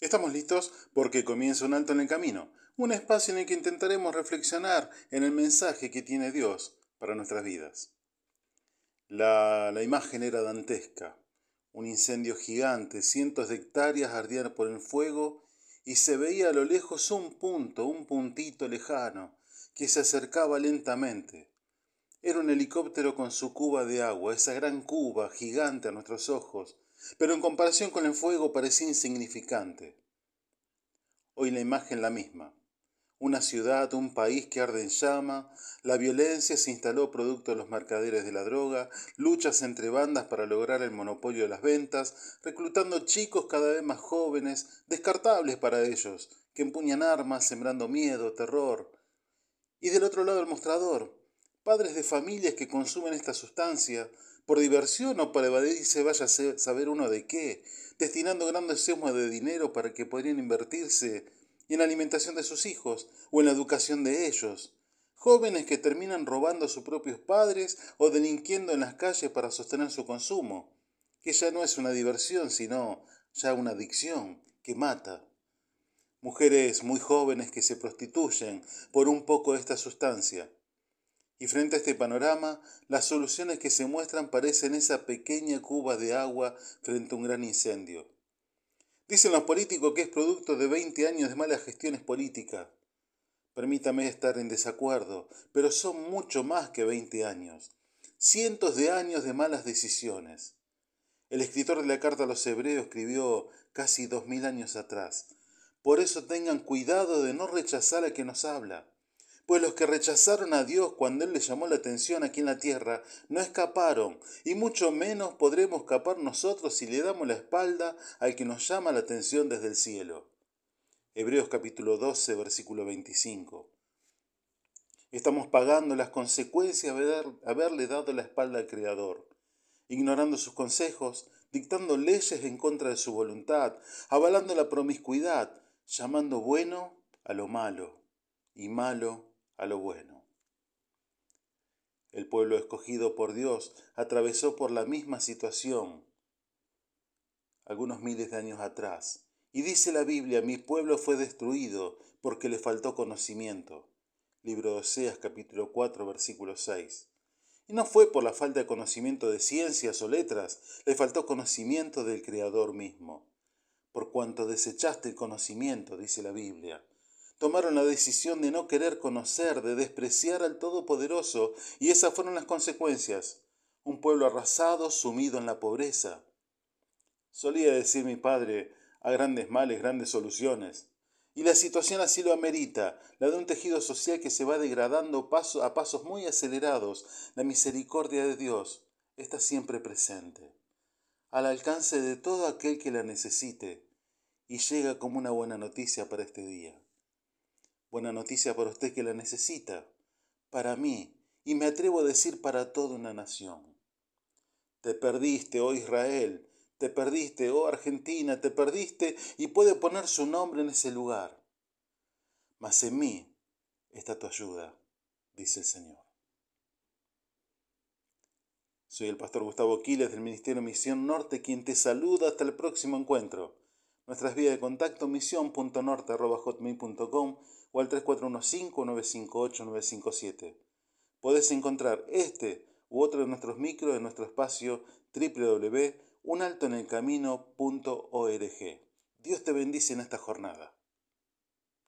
Estamos listos porque comienza un alto en el camino, un espacio en el que intentaremos reflexionar en el mensaje que tiene Dios para nuestras vidas. La, la imagen era dantesca, un incendio gigante, cientos de hectáreas ardían por el fuego y se veía a lo lejos un punto, un puntito lejano, que se acercaba lentamente. Era un helicóptero con su cuba de agua, esa gran cuba gigante a nuestros ojos, pero en comparación con el fuego parecía insignificante. Hoy la imagen la misma. Una ciudad, un país que arde en llama, la violencia se instaló producto de los mercaderes de la droga, luchas entre bandas para lograr el monopolio de las ventas, reclutando chicos cada vez más jóvenes, descartables para ellos, que empuñan armas, sembrando miedo, terror. Y del otro lado el mostrador, padres de familias que consumen esta sustancia, por diversión o para evadirse vaya a saber uno de qué, destinando grandes sumas de dinero para que podrían invertirse en la alimentación de sus hijos o en la educación de ellos. Jóvenes que terminan robando a sus propios padres o delinquiendo en las calles para sostener su consumo, que ya no es una diversión, sino ya una adicción que mata. Mujeres muy jóvenes que se prostituyen por un poco de esta sustancia y frente a este panorama, las soluciones que se muestran parecen esa pequeña cuba de agua frente a un gran incendio. Dicen los políticos que es producto de 20 años de malas gestiones políticas. Permítame estar en desacuerdo, pero son mucho más que 20 años. Cientos de años de malas decisiones. El escritor de la carta a los hebreos escribió casi dos mil años atrás. Por eso tengan cuidado de no rechazar a quien nos habla pues los que rechazaron a Dios cuando Él les llamó la atención aquí en la tierra no escaparon, y mucho menos podremos escapar nosotros si le damos la espalda al que nos llama la atención desde el cielo. Hebreos capítulo 12, versículo 25. Estamos pagando las consecuencias de haberle dado la espalda al Creador, ignorando sus consejos, dictando leyes en contra de su voluntad, avalando la promiscuidad, llamando bueno a lo malo y malo a lo bueno. El pueblo escogido por Dios atravesó por la misma situación algunos miles de años atrás. Y dice la Biblia, mi pueblo fue destruido porque le faltó conocimiento. Libro de Oseas capítulo 4 versículo 6. Y no fue por la falta de conocimiento de ciencias o letras, le faltó conocimiento del Creador mismo. Por cuanto desechaste el conocimiento, dice la Biblia, tomaron la decisión de no querer conocer, de despreciar al Todopoderoso, y esas fueron las consecuencias. Un pueblo arrasado, sumido en la pobreza. Solía decir mi padre, a grandes males, grandes soluciones. Y la situación así lo amerita, la de un tejido social que se va degradando paso a pasos muy acelerados. La misericordia de Dios está siempre presente, al alcance de todo aquel que la necesite, y llega como una buena noticia para este día. Buena noticia para usted que la necesita, para mí, y me atrevo a decir para toda una nación. Te perdiste, oh Israel, te perdiste, oh Argentina, te perdiste y puede poner su nombre en ese lugar. Mas en mí está tu ayuda, dice el Señor. Soy el pastor Gustavo Quiles del Ministerio Misión Norte, quien te saluda hasta el próximo encuentro. Nuestras vías de contacto misión.norte.hotmail.com o al 3415-958-957. Podés encontrar este u otro de nuestros micros en nuestro espacio www.unaltoenelcamino.org. Dios te bendice en esta jornada.